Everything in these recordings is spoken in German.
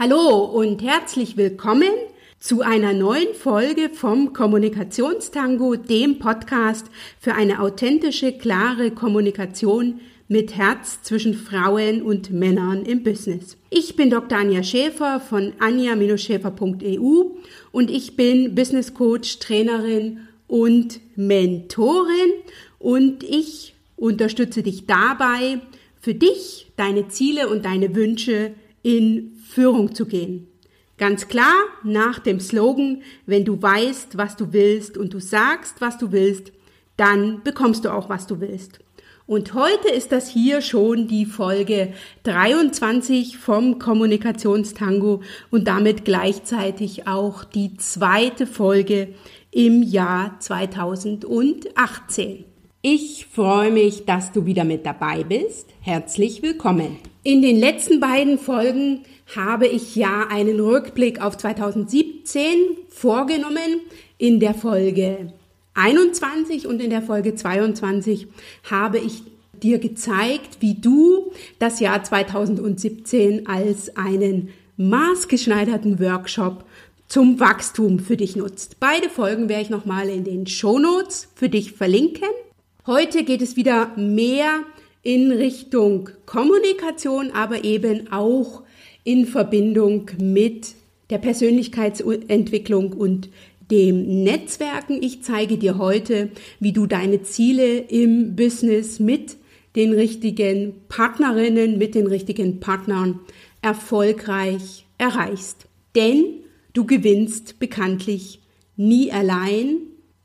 Hallo und herzlich willkommen zu einer neuen Folge vom Kommunikationstango, dem Podcast für eine authentische, klare Kommunikation mit Herz zwischen Frauen und Männern im Business. Ich bin Dr. Anja Schäfer von anja-schäfer.eu und ich bin Business Coach, Trainerin und Mentorin und ich unterstütze dich dabei, für dich, deine Ziele und deine Wünsche in Führung zu gehen. Ganz klar nach dem Slogan, wenn du weißt, was du willst und du sagst, was du willst, dann bekommst du auch, was du willst. Und heute ist das hier schon die Folge 23 vom Kommunikationstango und damit gleichzeitig auch die zweite Folge im Jahr 2018. Ich freue mich, dass du wieder mit dabei bist. Herzlich willkommen. In den letzten beiden Folgen habe ich ja einen Rückblick auf 2017 vorgenommen. In der Folge 21 und in der Folge 22 habe ich dir gezeigt, wie du das Jahr 2017 als einen maßgeschneiderten Workshop zum Wachstum für dich nutzt. Beide Folgen werde ich nochmal in den Shownotes für dich verlinken. Heute geht es wieder mehr in Richtung Kommunikation, aber eben auch in Verbindung mit der Persönlichkeitsentwicklung und dem Netzwerken. Ich zeige dir heute, wie du deine Ziele im Business mit den richtigen Partnerinnen, mit den richtigen Partnern erfolgreich erreichst. Denn du gewinnst bekanntlich nie allein,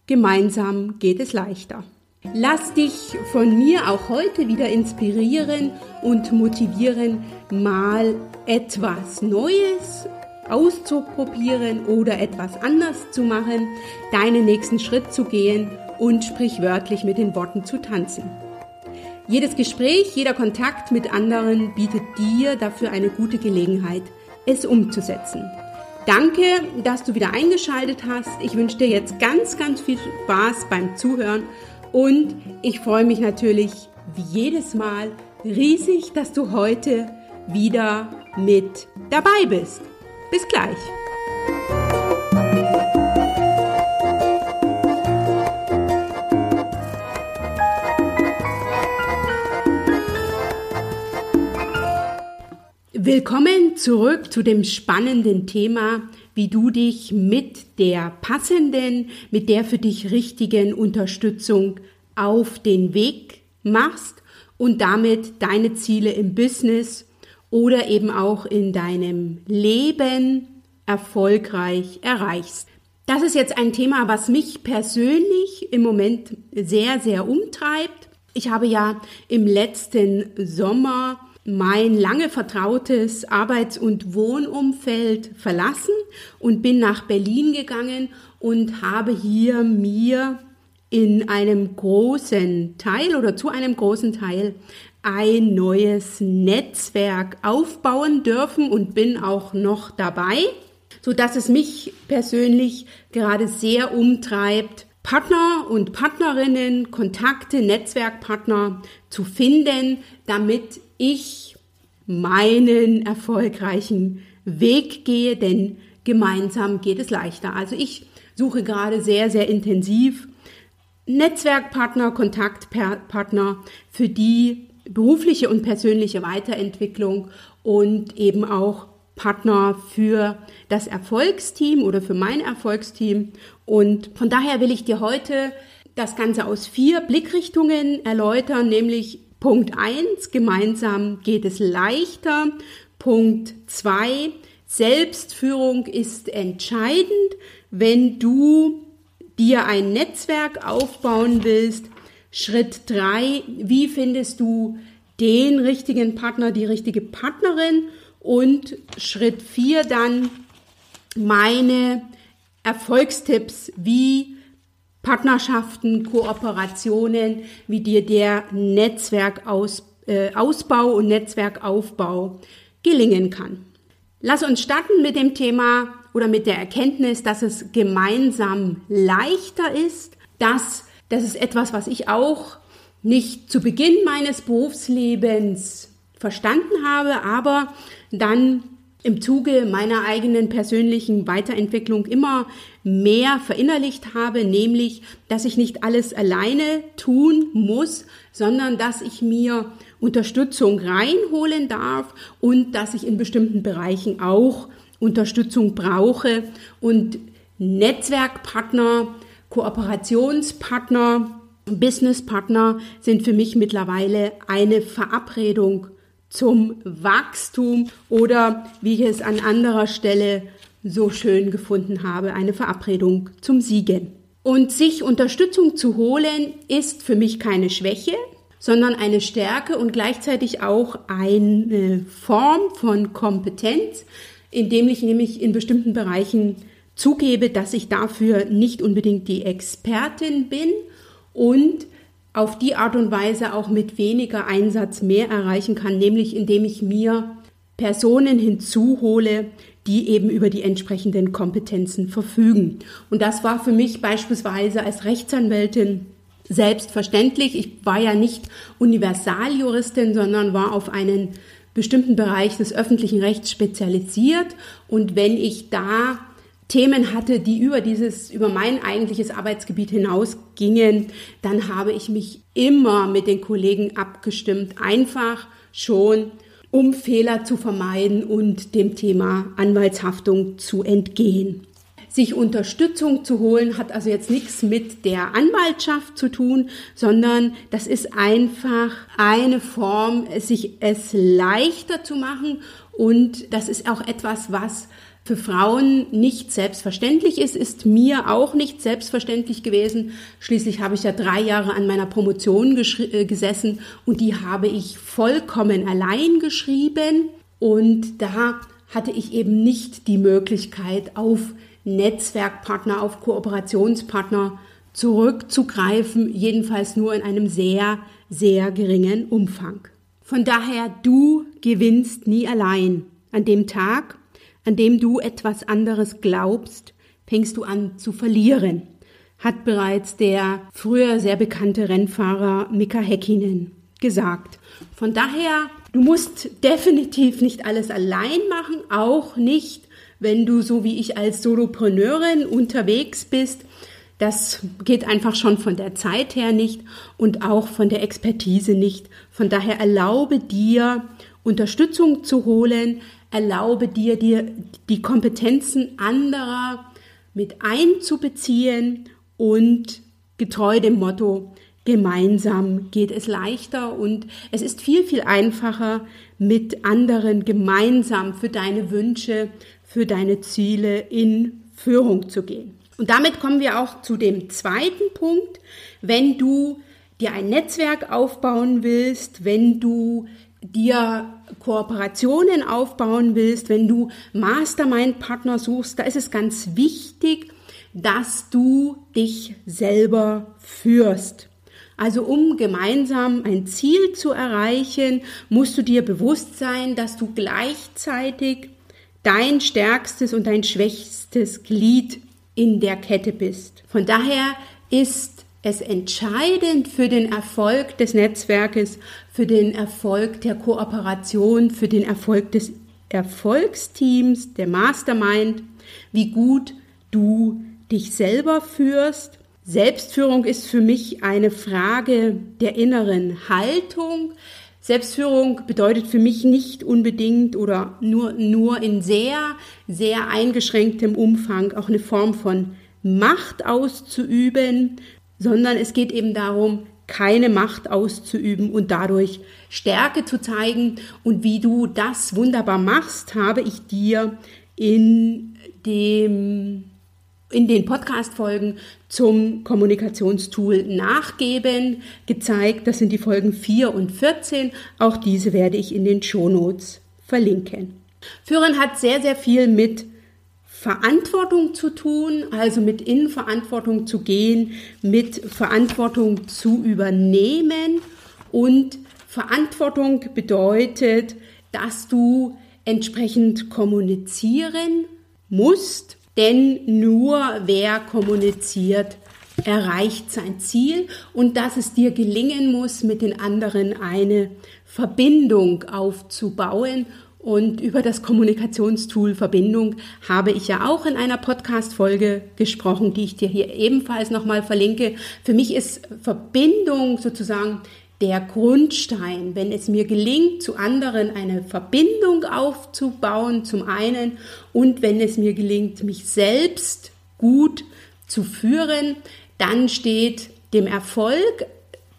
gemeinsam geht es leichter. Lass dich von mir auch heute wieder inspirieren und motivieren, mal etwas Neues auszuprobieren oder etwas anders zu machen, deinen nächsten Schritt zu gehen und sprichwörtlich mit den Worten zu tanzen. Jedes Gespräch, jeder Kontakt mit anderen bietet dir dafür eine gute Gelegenheit, es umzusetzen. Danke, dass du wieder eingeschaltet hast. Ich wünsche dir jetzt ganz, ganz viel Spaß beim Zuhören und ich freue mich natürlich wie jedes Mal riesig, dass du heute wieder mit dabei bist. Bis gleich. Willkommen zurück zu dem spannenden Thema wie du dich mit der passenden, mit der für dich richtigen Unterstützung auf den Weg machst und damit deine Ziele im Business oder eben auch in deinem Leben erfolgreich erreichst. Das ist jetzt ein Thema, was mich persönlich im Moment sehr, sehr umtreibt. Ich habe ja im letzten Sommer mein lange vertrautes Arbeits- und Wohnumfeld verlassen und bin nach Berlin gegangen und habe hier mir in einem großen Teil oder zu einem großen Teil ein neues Netzwerk aufbauen dürfen und bin auch noch dabei, so dass es mich persönlich gerade sehr umtreibt, Partner und Partnerinnen, Kontakte, Netzwerkpartner zu finden, damit ich meinen erfolgreichen Weg gehe, denn gemeinsam geht es leichter. Also ich suche gerade sehr, sehr intensiv Netzwerkpartner, Kontaktpartner für die berufliche und persönliche Weiterentwicklung und eben auch Partner für das Erfolgsteam oder für mein Erfolgsteam. Und von daher will ich dir heute das Ganze aus vier Blickrichtungen erläutern, nämlich Punkt eins: gemeinsam geht es leichter. Punkt zwei: Selbstführung ist entscheidend, wenn du dir ein Netzwerk aufbauen willst. Schritt drei: wie findest du den richtigen Partner, die richtige Partnerin? Und Schritt vier dann meine Erfolgstipps, wie Partnerschaften, Kooperationen, wie dir der Netzwerkausbau äh, und Netzwerkaufbau gelingen kann. Lass uns starten mit dem Thema oder mit der Erkenntnis, dass es gemeinsam leichter ist. Das, das ist etwas, was ich auch nicht zu Beginn meines Berufslebens verstanden habe, aber dann im Zuge meiner eigenen persönlichen Weiterentwicklung immer mehr verinnerlicht habe, nämlich, dass ich nicht alles alleine tun muss, sondern dass ich mir Unterstützung reinholen darf und dass ich in bestimmten Bereichen auch Unterstützung brauche und Netzwerkpartner, Kooperationspartner, Businesspartner sind für mich mittlerweile eine Verabredung zum Wachstum oder wie ich es an anderer Stelle so schön gefunden habe, eine Verabredung zum Siegen. Und sich Unterstützung zu holen ist für mich keine Schwäche, sondern eine Stärke und gleichzeitig auch eine Form von Kompetenz, indem ich nämlich in bestimmten Bereichen zugebe, dass ich dafür nicht unbedingt die Expertin bin und auf die Art und Weise auch mit weniger Einsatz mehr erreichen kann, nämlich indem ich mir Personen hinzuhole, die eben über die entsprechenden Kompetenzen verfügen. Und das war für mich beispielsweise als Rechtsanwältin selbstverständlich. Ich war ja nicht Universaljuristin, sondern war auf einen bestimmten Bereich des öffentlichen Rechts spezialisiert. Und wenn ich da Themen hatte, die über dieses, über mein eigentliches Arbeitsgebiet hinausgingen, dann habe ich mich immer mit den Kollegen abgestimmt, einfach schon, um Fehler zu vermeiden und dem Thema Anwaltshaftung zu entgehen. Sich Unterstützung zu holen hat also jetzt nichts mit der Anwaltschaft zu tun, sondern das ist einfach eine Form, sich es leichter zu machen und das ist auch etwas, was für Frauen nicht selbstverständlich ist, ist mir auch nicht selbstverständlich gewesen. Schließlich habe ich ja drei Jahre an meiner Promotion äh, gesessen und die habe ich vollkommen allein geschrieben und da hatte ich eben nicht die Möglichkeit auf Netzwerkpartner, auf Kooperationspartner zurückzugreifen, jedenfalls nur in einem sehr, sehr geringen Umfang. Von daher, du gewinnst nie allein. An dem Tag, an dem du etwas anderes glaubst, fängst du an zu verlieren, hat bereits der früher sehr bekannte Rennfahrer Mika Häkkinen gesagt. Von daher, du musst definitiv nicht alles allein machen, auch nicht, wenn du so wie ich als Solopreneurin unterwegs bist. Das geht einfach schon von der Zeit her nicht und auch von der Expertise nicht. Von daher erlaube dir, Unterstützung zu holen, erlaube dir, dir die Kompetenzen anderer mit einzubeziehen und getreu dem Motto, gemeinsam geht es leichter und es ist viel, viel einfacher, mit anderen gemeinsam für deine Wünsche, für deine Ziele in Führung zu gehen. Und damit kommen wir auch zu dem zweiten Punkt. Wenn du dir ein Netzwerk aufbauen willst, wenn du dir Kooperationen aufbauen willst, wenn du Mastermind-Partner suchst, da ist es ganz wichtig, dass du dich selber führst. Also um gemeinsam ein Ziel zu erreichen, musst du dir bewusst sein, dass du gleichzeitig dein stärkstes und dein schwächstes Glied in der Kette bist. Von daher ist es entscheidend für den Erfolg des Netzwerkes, für den Erfolg der Kooperation, für den Erfolg des Erfolgsteams, der Mastermind, wie gut du dich selber führst. Selbstführung ist für mich eine Frage der inneren Haltung. Selbstführung bedeutet für mich nicht unbedingt oder nur, nur in sehr, sehr eingeschränktem Umfang auch eine Form von Macht auszuüben, sondern es geht eben darum, keine Macht auszuüben und dadurch Stärke zu zeigen. Und wie du das wunderbar machst, habe ich dir in dem in den Podcast-Folgen zum Kommunikationstool nachgeben gezeigt. Das sind die Folgen 4 und 14. Auch diese werde ich in den Shownotes verlinken. Führen hat sehr, sehr viel mit Verantwortung zu tun, also mit in Verantwortung zu gehen, mit Verantwortung zu übernehmen. Und Verantwortung bedeutet, dass du entsprechend kommunizieren musst, denn nur wer kommuniziert, erreicht sein Ziel und dass es dir gelingen muss, mit den anderen eine Verbindung aufzubauen Und über das Kommunikationstool Verbindung habe ich ja auch in einer Podcast-Folge gesprochen, die ich dir hier ebenfalls nochmal verlinke. Für mich ist Verbindung sozusagen der Grundstein, wenn es mir gelingt, zu anderen eine Verbindung aufzubauen, zum einen, und wenn es mir gelingt, mich selbst gut zu führen, dann steht dem Erfolg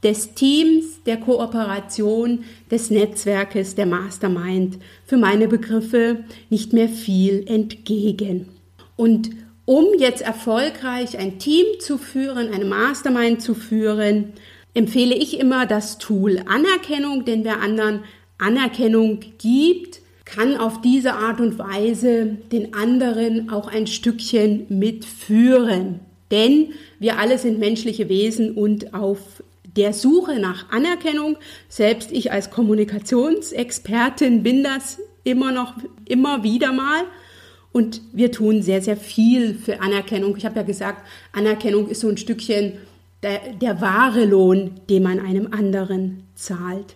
des Teams, der Kooperation, des Netzwerkes, der Mastermind für meine Begriffe nicht mehr viel entgegen. Und um jetzt erfolgreich ein Team zu führen, eine Mastermind zu führen, empfehle ich immer das Tool Anerkennung, denn wer anderen Anerkennung gibt, kann auf diese Art und Weise den anderen auch ein Stückchen mitführen. Denn wir alle sind menschliche Wesen und auf der Suche nach Anerkennung. Selbst ich als Kommunikationsexpertin bin das immer noch, immer wieder mal. Und wir tun sehr, sehr viel für Anerkennung. Ich habe ja gesagt, Anerkennung ist so ein Stückchen der, der wahre Lohn, den man einem anderen zahlt.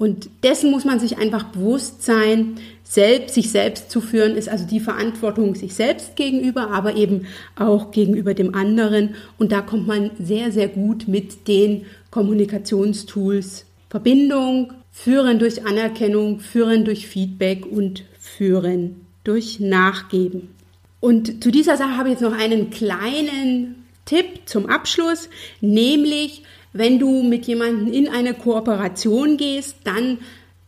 Und dessen muss man sich einfach bewusst sein. Selbst, sich selbst zu führen, ist also die Verantwortung sich selbst gegenüber, aber eben auch gegenüber dem anderen. Und da kommt man sehr, sehr gut mit den Kommunikationstools Verbindung, Führen durch Anerkennung, Führen durch Feedback und Führen durch Nachgeben. Und zu dieser Sache habe ich jetzt noch einen kleinen Tipp zum Abschluss, nämlich wenn du mit jemandem in eine Kooperation gehst, dann,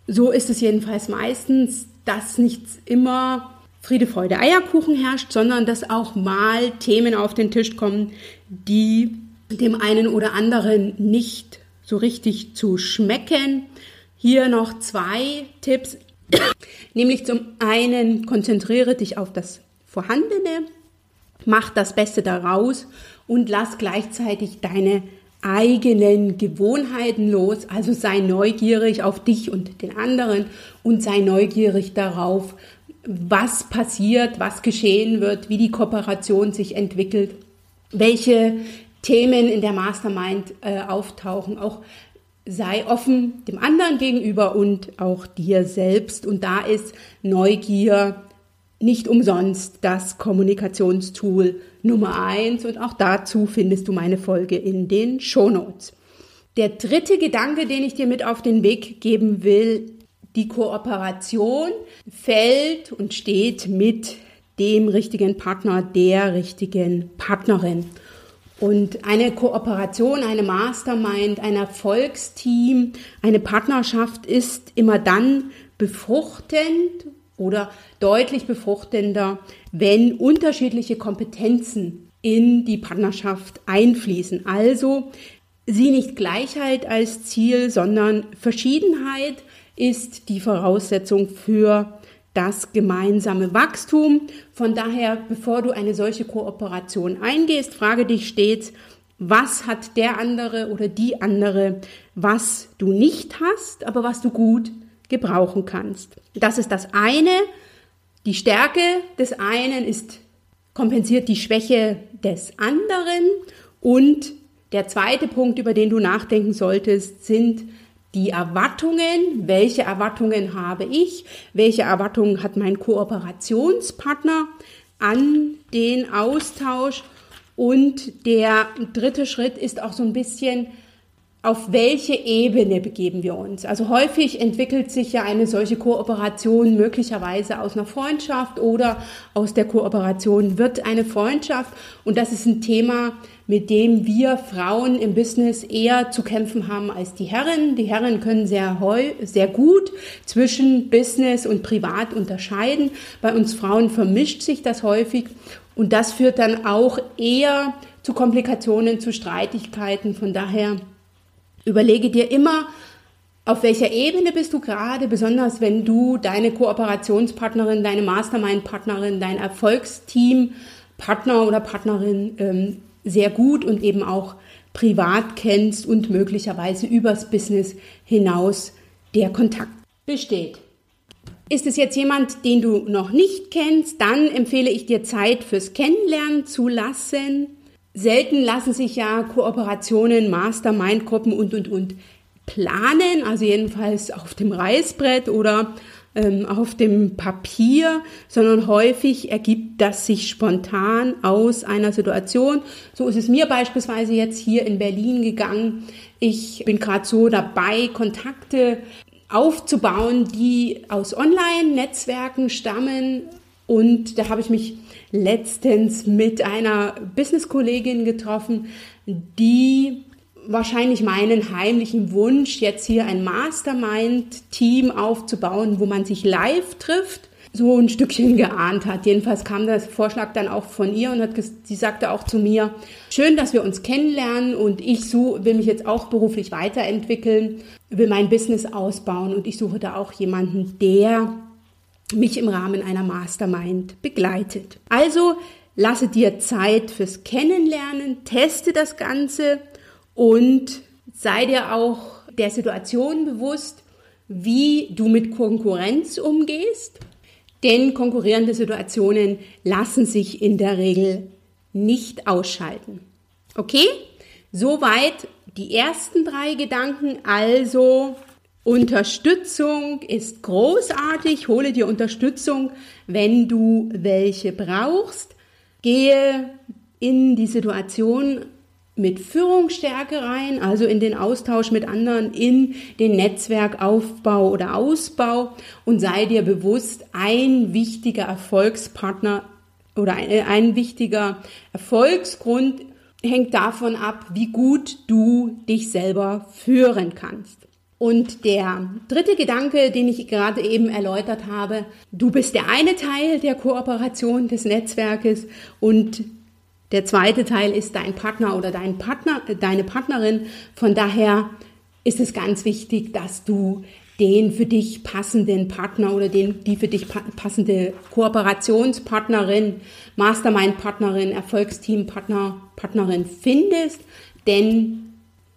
so ist es jedenfalls meistens, dass nicht immer Friede, Freude, Eierkuchen herrscht, sondern dass auch mal Themen auf den Tisch kommen, die dem einen oder anderen nicht so richtig zu schmecken. Hier noch zwei Tipps. Nämlich zum einen konzentriere dich auf das Vorhandene, mach das Beste daraus und lass gleichzeitig deine eigenen Gewohnheiten los. Also sei neugierig auf dich und den anderen und sei neugierig darauf, was passiert, was geschehen wird, wie die Kooperation sich entwickelt, welche Themen in der Mastermind äh, auftauchen. Auch sei offen dem anderen gegenüber und auch dir selbst. Und da ist Neugier nicht umsonst das Kommunikationstool Nummer eins. Und auch dazu findest du meine Folge in den Shownotes. Der dritte Gedanke, den ich dir mit auf den Weg geben will, die Kooperation fällt und steht mit dem richtigen Partner, der richtigen Partnerin. Und eine Kooperation, eine Mastermind, ein Erfolgsteam, eine Partnerschaft ist immer dann befruchtend oder deutlich befruchtender, wenn unterschiedliche Kompetenzen in die Partnerschaft einfließen. Also sie nicht Gleichheit als Ziel, sondern Verschiedenheit ist die Voraussetzung für das gemeinsame Wachstum. Von daher, bevor du eine solche Kooperation eingehst, frage dich stets, was hat der andere oder die andere, was du nicht hast, aber was du gut gebrauchen kannst. Das ist das eine. Die Stärke des einen ist kompensiert die Schwäche des anderen und der zweite Punkt, über den du nachdenken solltest, sind die Erwartungen, welche Erwartungen habe ich, welche Erwartungen hat mein Kooperationspartner an den Austausch und der dritte Schritt ist auch so ein bisschen, auf welche Ebene begeben wir uns? Also häufig entwickelt sich ja eine solche Kooperation möglicherweise aus einer Freundschaft oder aus der Kooperation wird eine Freundschaft. Und das ist ein Thema, mit dem wir Frauen im Business eher zu kämpfen haben als die Herren. Die Herren können sehr, sehr gut zwischen Business und Privat unterscheiden. Bei uns Frauen vermischt sich das häufig und das führt dann auch eher zu Komplikationen, zu Streitigkeiten. Von daher Überlege dir immer, auf welcher Ebene bist du gerade, besonders wenn du deine Kooperationspartnerin, deine Mastermind-Partnerin, dein Erfolgsteam, Partner oder Partnerin ähm, sehr gut und eben auch privat kennst und möglicherweise übers Business hinaus der Kontakt besteht. Ist es jetzt jemand, den du noch nicht kennst, dann empfehle ich dir Zeit fürs Kennenlernen zu lassen. Selten lassen sich ja Kooperationen, Mastermind-Gruppen und, und, und planen, also jedenfalls auf dem Reißbrett oder ähm, auf dem Papier, sondern häufig ergibt das sich spontan aus einer Situation. So ist es mir beispielsweise jetzt hier in Berlin gegangen. Ich bin gerade so dabei, Kontakte aufzubauen, die aus Online-Netzwerken stammen. Und da habe ich mich letztens mit einer Business-Kollegin getroffen, die wahrscheinlich meinen heimlichen Wunsch, jetzt hier ein Mastermind-Team aufzubauen, wo man sich live trifft, so ein Stückchen geahnt hat. Jedenfalls kam der Vorschlag dann auch von ihr und hat, sie sagte auch zu mir, schön, dass wir uns kennenlernen und ich so, will mich jetzt auch beruflich weiterentwickeln, will mein Business ausbauen und ich suche da auch jemanden, der mich im Rahmen einer Mastermind begleitet. Also lasse dir Zeit fürs Kennenlernen, teste das Ganze und sei dir auch der Situation bewusst, wie du mit Konkurrenz umgehst. Denn konkurrierende Situationen lassen sich in der Regel nicht ausschalten. Okay? Soweit die ersten drei Gedanken. Also Unterstützung ist großartig. Hole dir Unterstützung, wenn du welche brauchst. Gehe in die Situation mit Führungsstärke rein, also in den Austausch mit anderen, in den Netzwerkaufbau oder Ausbau und sei dir bewusst, ein wichtiger Erfolgspartner oder ein, ein wichtiger Erfolgsgrund hängt davon ab, wie gut du dich selber führen kannst. Und der dritte Gedanke, den ich gerade eben erläutert habe, du bist der eine Teil der Kooperation des Netzwerkes und der zweite Teil ist dein Partner oder dein Partner, deine Partnerin. Von daher ist es ganz wichtig, dass du den für dich passenden Partner oder den, die für dich passende Kooperationspartnerin, Mastermind-Partnerin, Erfolgsteam-Partner, Partnerin findest. Denn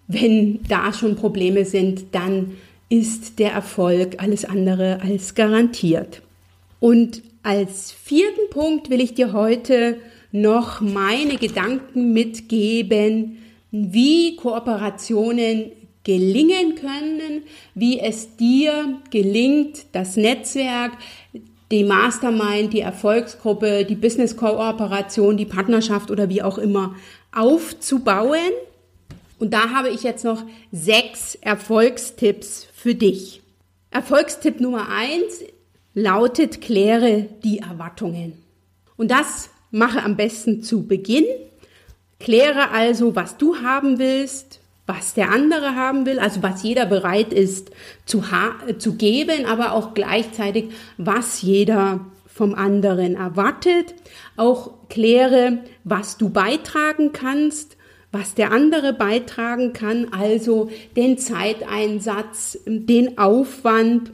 wenn da schon Probleme sind, dann ist der Erfolg alles andere als garantiert. Und als vierten Punkt will ich dir heute noch meine Gedanken mitgeben, wie Kooperationen gelingen können, wie es dir gelingt, das Netzwerk, die Mastermind, die Erfolgsgruppe, die Business-Kooperation, die Partnerschaft oder wie auch immer aufzubauen. Und da habe ich jetzt noch sechs Erfolgstipps für dich. Erfolgstipp Nummer eins lautet, kläre die Erwartungen. Und das mache am besten zu Beginn. Kläre also, was du haben willst, was der andere haben will, also was jeder bereit ist zu, zu geben, aber auch gleichzeitig, was jeder vom anderen erwartet. Auch kläre, was du beitragen kannst, was der andere beitragen kann, also den Zeiteinsatz, den Aufwand.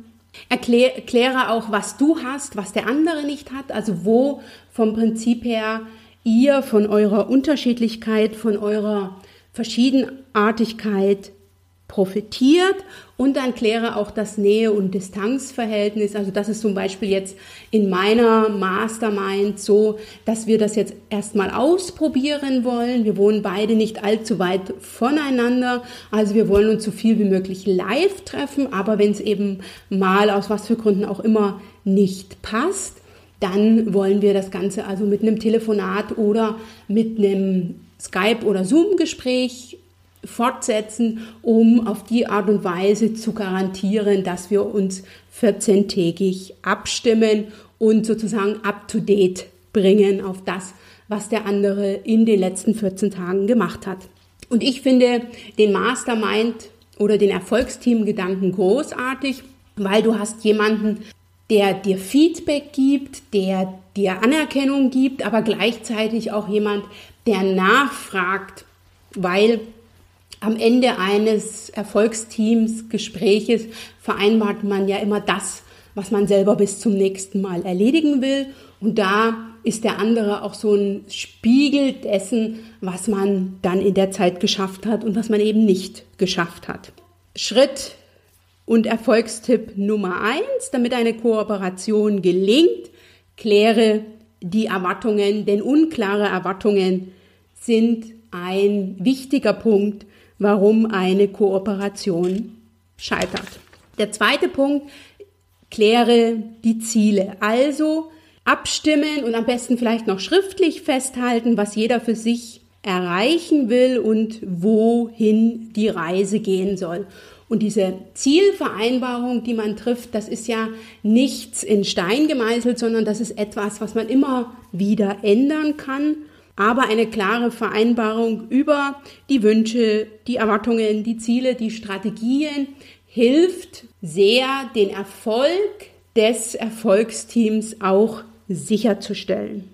Erkläre auch, was du hast, was der andere nicht hat, also wo vom Prinzip her ihr von eurer Unterschiedlichkeit, von eurer Verschiedenartigkeit profitiert und dann kläre auch das Nähe- und Distanzverhältnis. Also das ist zum Beispiel jetzt in meiner Mastermind so, dass wir das jetzt erstmal ausprobieren wollen. Wir wohnen beide nicht allzu weit voneinander. Also wir wollen uns so viel wie möglich live treffen. Aber wenn es eben mal aus was für Gründen auch immer nicht passt, dann wollen wir das Ganze also mit einem Telefonat oder mit einem Skype- oder Zoom-Gespräch fortsetzen, um auf die Art und Weise zu garantieren, dass wir uns 14-tägig abstimmen und sozusagen up-to-date bringen auf das, was der andere in den letzten 14 Tagen gemacht hat. Und ich finde den Mastermind oder den Erfolgsteam-Gedanken großartig, weil du hast jemanden, der dir Feedback gibt, der dir Anerkennung gibt, aber gleichzeitig auch jemand, der nachfragt, weil am Ende eines Erfolgsteams Gespräches vereinbart man ja immer das, was man selber bis zum nächsten Mal erledigen will. Und da ist der andere auch so ein Spiegel dessen, was man dann in der Zeit geschafft hat und was man eben nicht geschafft hat. Schritt und Erfolgstipp Nummer eins, damit eine Kooperation gelingt, kläre die Erwartungen, denn unklare Erwartungen sind ein wichtiger Punkt, warum eine Kooperation scheitert. Der zweite Punkt, kläre die Ziele. Also abstimmen und am besten vielleicht noch schriftlich festhalten, was jeder für sich erreichen will und wohin die Reise gehen soll. Und diese Zielvereinbarung, die man trifft, das ist ja nichts in Stein gemeißelt, sondern das ist etwas, was man immer wieder ändern kann. Aber eine klare Vereinbarung über die Wünsche, die Erwartungen, die Ziele, die Strategien hilft sehr, den Erfolg des Erfolgsteams auch sicherzustellen.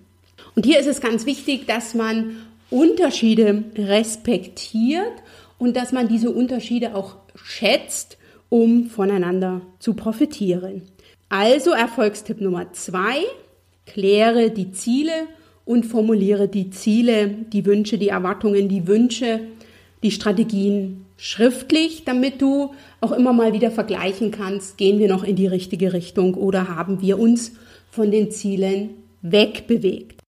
Und hier ist es ganz wichtig, dass man Unterschiede respektiert und dass man diese Unterschiede auch schätzt, um voneinander zu profitieren. Also Erfolgstipp Nummer zwei, kläre die Ziele und formuliere die Ziele, die Wünsche, die Erwartungen, die Wünsche, die Strategien schriftlich, damit du auch immer mal wieder vergleichen kannst, gehen wir noch in die richtige Richtung oder haben wir uns von den Zielen wegbewegt.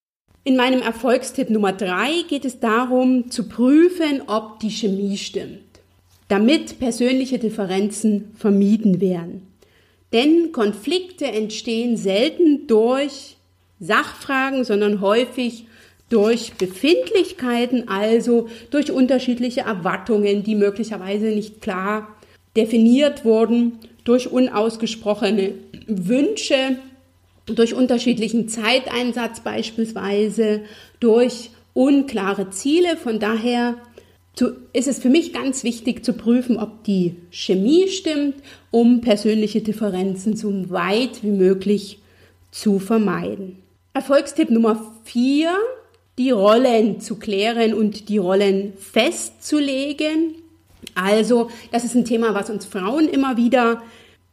In meinem Erfolgstipp Nummer drei geht es darum, zu prüfen, ob die Chemie stimmt, damit persönliche Differenzen vermieden werden. Denn Konflikte entstehen selten durch Sachfragen, sondern häufig durch Befindlichkeiten, also durch unterschiedliche Erwartungen, die möglicherweise nicht klar definiert wurden, durch unausgesprochene Wünsche, durch unterschiedlichen Zeiteinsatz beispielsweise, durch unklare Ziele. Von daher ist es für mich ganz wichtig zu prüfen, ob die Chemie stimmt, um persönliche Differenzen so weit wie möglich zu vermeiden. Erfolgstipp Nummer vier: die Rollen zu klären und die Rollen festzulegen. Also, das ist ein Thema, was uns Frauen immer wieder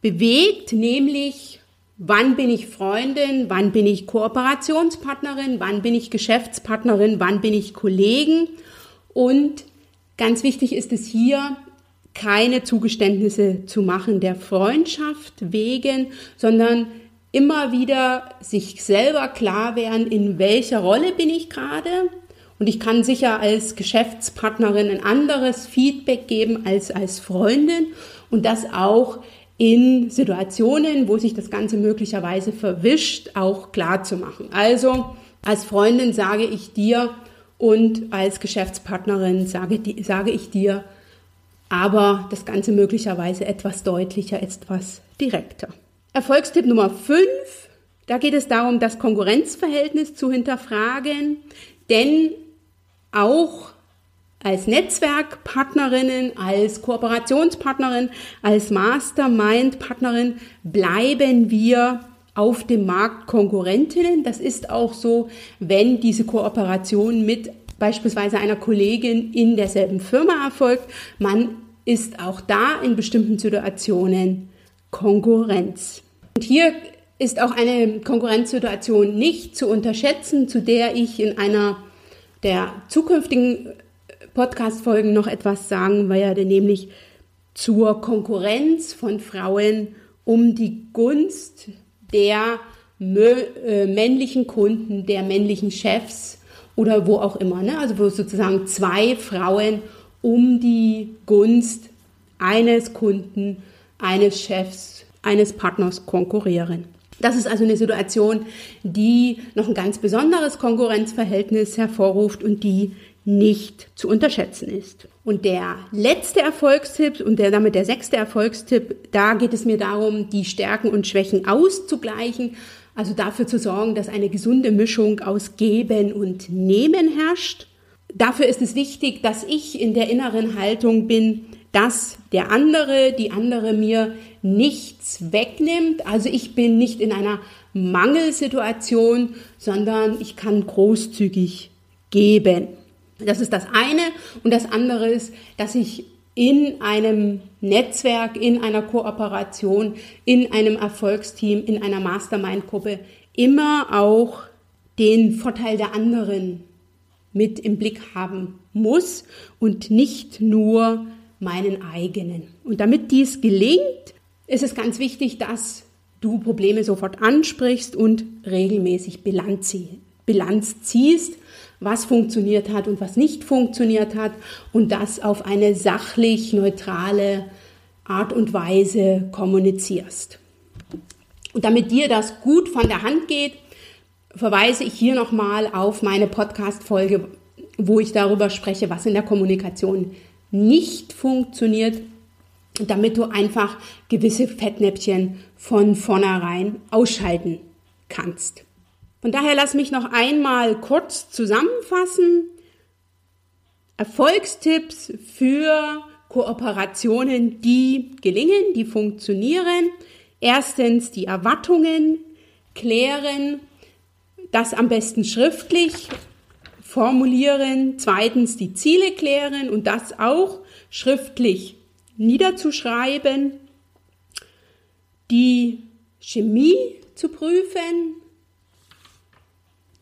bewegt, nämlich Wann bin ich Freundin? Wann bin ich Kooperationspartnerin? Wann bin ich Geschäftspartnerin? Wann bin ich Kollegen? Und ganz wichtig ist es hier, keine Zugeständnisse zu machen der Freundschaft wegen, sondern immer wieder sich selber klar werden, in welcher Rolle bin ich gerade. Und ich kann sicher als Geschäftspartnerin ein anderes Feedback geben als als Freundin und das auch in Situationen, wo sich das Ganze möglicherweise verwischt, auch klar zu machen. Also als Freundin sage ich dir und als Geschäftspartnerin sage, sage ich dir, aber das Ganze möglicherweise etwas deutlicher, etwas direkter. Erfolgstipp Nummer 5, da geht es darum, das Konkurrenzverhältnis zu hinterfragen, denn auch als Netzwerkpartnerinnen, als Kooperationspartnerin, als Mastermind-Partnerin bleiben wir auf dem Markt Konkurrentinnen. Das ist auch so, wenn diese Kooperation mit beispielsweise einer Kollegin in derselben Firma erfolgt. Man ist auch da in bestimmten Situationen Konkurrenz. Und hier ist auch eine Konkurrenzsituation nicht zu unterschätzen, zu der ich in einer der zukünftigen Podcast-Folgen noch etwas sagen werde, nämlich zur Konkurrenz von Frauen um die Gunst der äh, männlichen Kunden, der männlichen Chefs oder wo auch immer. Ne? Also wo sozusagen zwei Frauen um die Gunst eines Kunden, eines Chefs, eines Partners konkurrieren. Das ist also eine Situation, die noch ein ganz besonderes Konkurrenzverhältnis hervorruft und die nicht zu unterschätzen ist. Und der letzte Erfolgstipp und der damit der sechste Erfolgstipp, da geht es mir darum, die Stärken und Schwächen auszugleichen, also dafür zu sorgen, dass eine gesunde Mischung aus Geben und Nehmen herrscht. Dafür ist es wichtig, dass ich in der inneren Haltung bin, dass der andere, die andere mir nichts wegnimmt. Also ich bin nicht in einer Mangelsituation, sondern ich kann großzügig geben. Das ist das eine. Und das andere ist, dass ich in einem Netzwerk, in einer Kooperation, in einem Erfolgsteam, in einer Mastermind-Gruppe immer auch den Vorteil der anderen mit im Blick haben muss und nicht nur meinen eigenen. Und damit dies gelingt, ist es ganz wichtig, dass du Probleme sofort ansprichst und regelmäßig Bilanz, Bilanz ziehst was funktioniert hat und was nicht funktioniert hat und das auf eine sachlich neutrale Art und Weise kommunizierst. Und damit dir das gut von der Hand geht, verweise ich hier nochmal auf meine Podcast-Folge, wo ich darüber spreche, was in der Kommunikation nicht funktioniert, damit du einfach gewisse Fettnäpfchen von vornherein ausschalten kannst. Von daher lass mich noch einmal kurz zusammenfassen. Erfolgstipps für Kooperationen, die gelingen, die funktionieren. Erstens die Erwartungen klären, das am besten schriftlich formulieren. Zweitens die Ziele klären und das auch schriftlich niederzuschreiben. Die Chemie zu prüfen,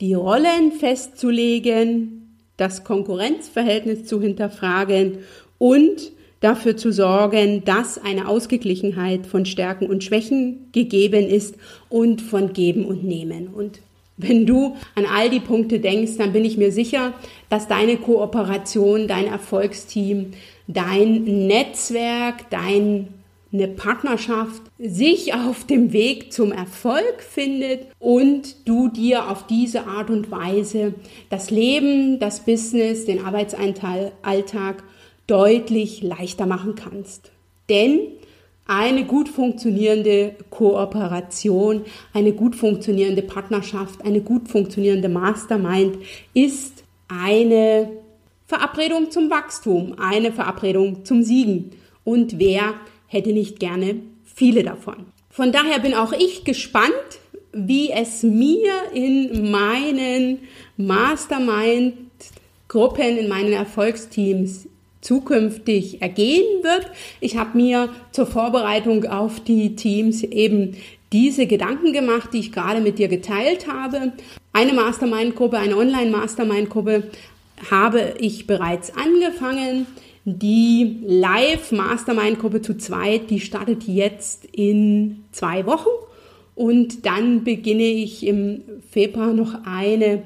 die Rollen festzulegen, das Konkurrenzverhältnis zu hinterfragen und dafür zu sorgen, dass eine Ausgeglichenheit von Stärken und Schwächen gegeben ist und von Geben und Nehmen. Und wenn du an all die Punkte denkst, dann bin ich mir sicher, dass deine Kooperation, dein Erfolgsteam, dein Netzwerk, dein eine Partnerschaft sich auf dem Weg zum Erfolg findet und du dir auf diese Art und Weise das Leben, das Business, den Arbeitsalltag deutlich leichter machen kannst. Denn eine gut funktionierende Kooperation, eine gut funktionierende Partnerschaft, eine gut funktionierende Mastermind ist eine Verabredung zum Wachstum, eine Verabredung zum Siegen. Und wer hätte nicht gerne viele davon. Von daher bin auch ich gespannt, wie es mir in meinen Mastermind-Gruppen, in meinen Erfolgsteams zukünftig ergehen wird. Ich habe mir zur Vorbereitung auf die Teams eben diese Gedanken gemacht, die ich gerade mit dir geteilt habe. Eine Mastermind-Gruppe, eine Online-Mastermind-Gruppe habe ich bereits angefangen. Die Live-Mastermind-Gruppe zu zweit, die startet jetzt in zwei Wochen. Und dann beginne ich im Februar noch eine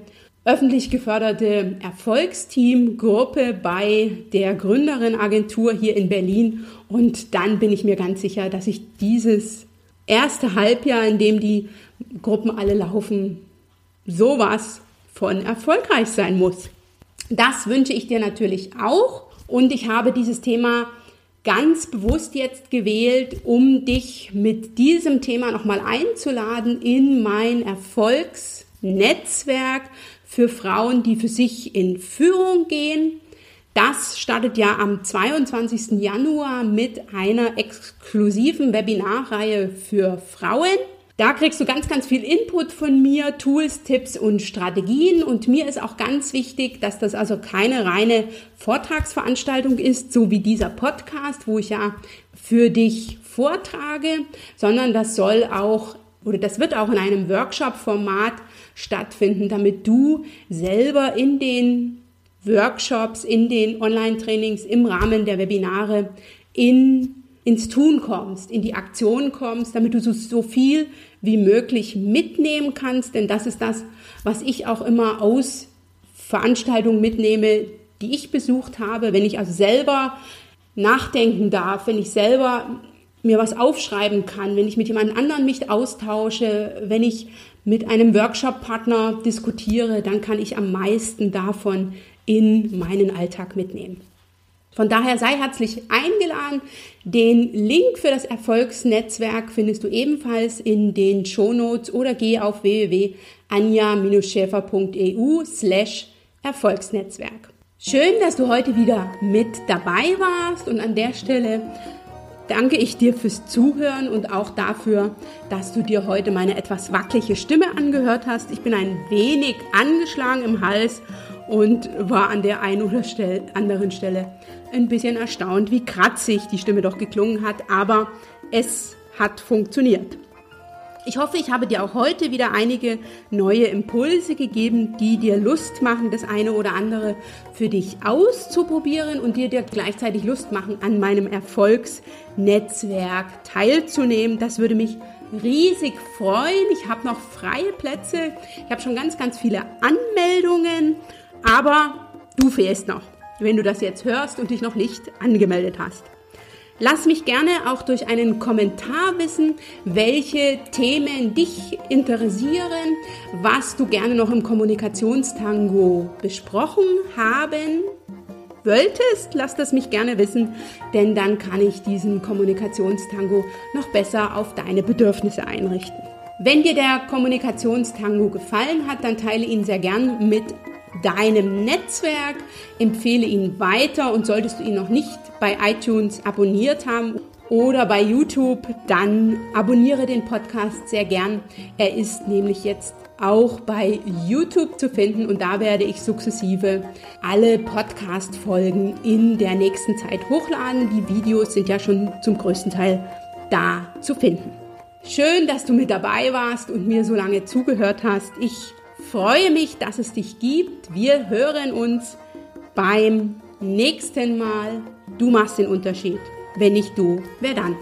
öffentlich geförderte Erfolgsteam-Gruppe bei der Gründerin-Agentur hier in Berlin. Und dann bin ich mir ganz sicher, dass ich dieses erste Halbjahr, in dem die Gruppen alle laufen, sowas von erfolgreich sein muss. Das wünsche ich dir natürlich auch. Und ich habe dieses Thema ganz bewusst jetzt gewählt, um dich mit diesem Thema nochmal einzuladen in mein Erfolgsnetzwerk für Frauen, die für sich in Führung gehen. Das startet ja am 22. Januar mit einer exklusiven Webinarreihe für Frauen. Da kriegst du ganz, ganz viel Input von mir, Tools, Tipps und Strategien. Und mir ist auch ganz wichtig, dass das also keine reine Vortragsveranstaltung ist, so wie dieser Podcast, wo ich ja für dich vortrage, sondern das soll auch oder das wird auch in einem Workshop-Format stattfinden, damit du selber in den Workshops, in den Online-Trainings, im Rahmen der Webinare in ins Tun kommst, in die Aktion kommst, damit du so, so viel wie möglich mitnehmen kannst. Denn das ist das, was ich auch immer aus Veranstaltungen mitnehme, die ich besucht habe. Wenn ich also selber nachdenken darf, wenn ich selber mir was aufschreiben kann, wenn ich mit jemand anderen mich austausche, wenn ich mit einem Workshop-Partner diskutiere, dann kann ich am meisten davon in meinen Alltag mitnehmen. Von daher sei herzlich eingeladen. Den Link für das Erfolgsnetzwerk findest du ebenfalls in den Shownotes oder geh auf www.anja-schäfer.eu slash Erfolgsnetzwerk. Schön, dass du heute wieder mit dabei warst und an der Stelle danke ich dir fürs Zuhören und auch dafür, dass du dir heute meine etwas wackelige Stimme angehört hast. Ich bin ein wenig angeschlagen im Hals und war an der einen oder anderen Stelle ein bisschen erstaunt, wie kratzig die Stimme doch geklungen hat, aber es hat funktioniert. Ich hoffe, ich habe dir auch heute wieder einige neue Impulse gegeben, die dir Lust machen, das eine oder andere für dich auszuprobieren und dir, dir gleichzeitig Lust machen, an meinem Erfolgsnetzwerk teilzunehmen. Das würde mich riesig freuen. Ich habe noch freie Plätze. Ich habe schon ganz, ganz viele Anmeldungen aber du fehlst noch, wenn du das jetzt hörst und dich noch nicht angemeldet hast. Lass mich gerne auch durch einen Kommentar wissen, welche Themen dich interessieren, was du gerne noch im Kommunikationstango besprochen haben wolltest, lass das mich gerne wissen, denn dann kann ich diesen Kommunikationstango noch besser auf deine Bedürfnisse einrichten. Wenn dir der Kommunikationstango gefallen hat, dann teile ihn sehr gern mit deinem Netzwerk, empfehle ihn weiter und solltest du ihn noch nicht bei iTunes abonniert haben oder bei YouTube, dann abonniere den Podcast sehr gern. Er ist nämlich jetzt auch bei YouTube zu finden und da werde ich sukzessive alle Podcast-Folgen in der nächsten Zeit hochladen. Die Videos sind ja schon zum größten Teil da zu finden. Schön, dass du mit dabei warst und mir so lange zugehört hast. Ich freue mich, dass es dich gibt. Wir hören uns beim nächsten Mal. Du machst den Unterschied. Wenn nicht du, wer dann?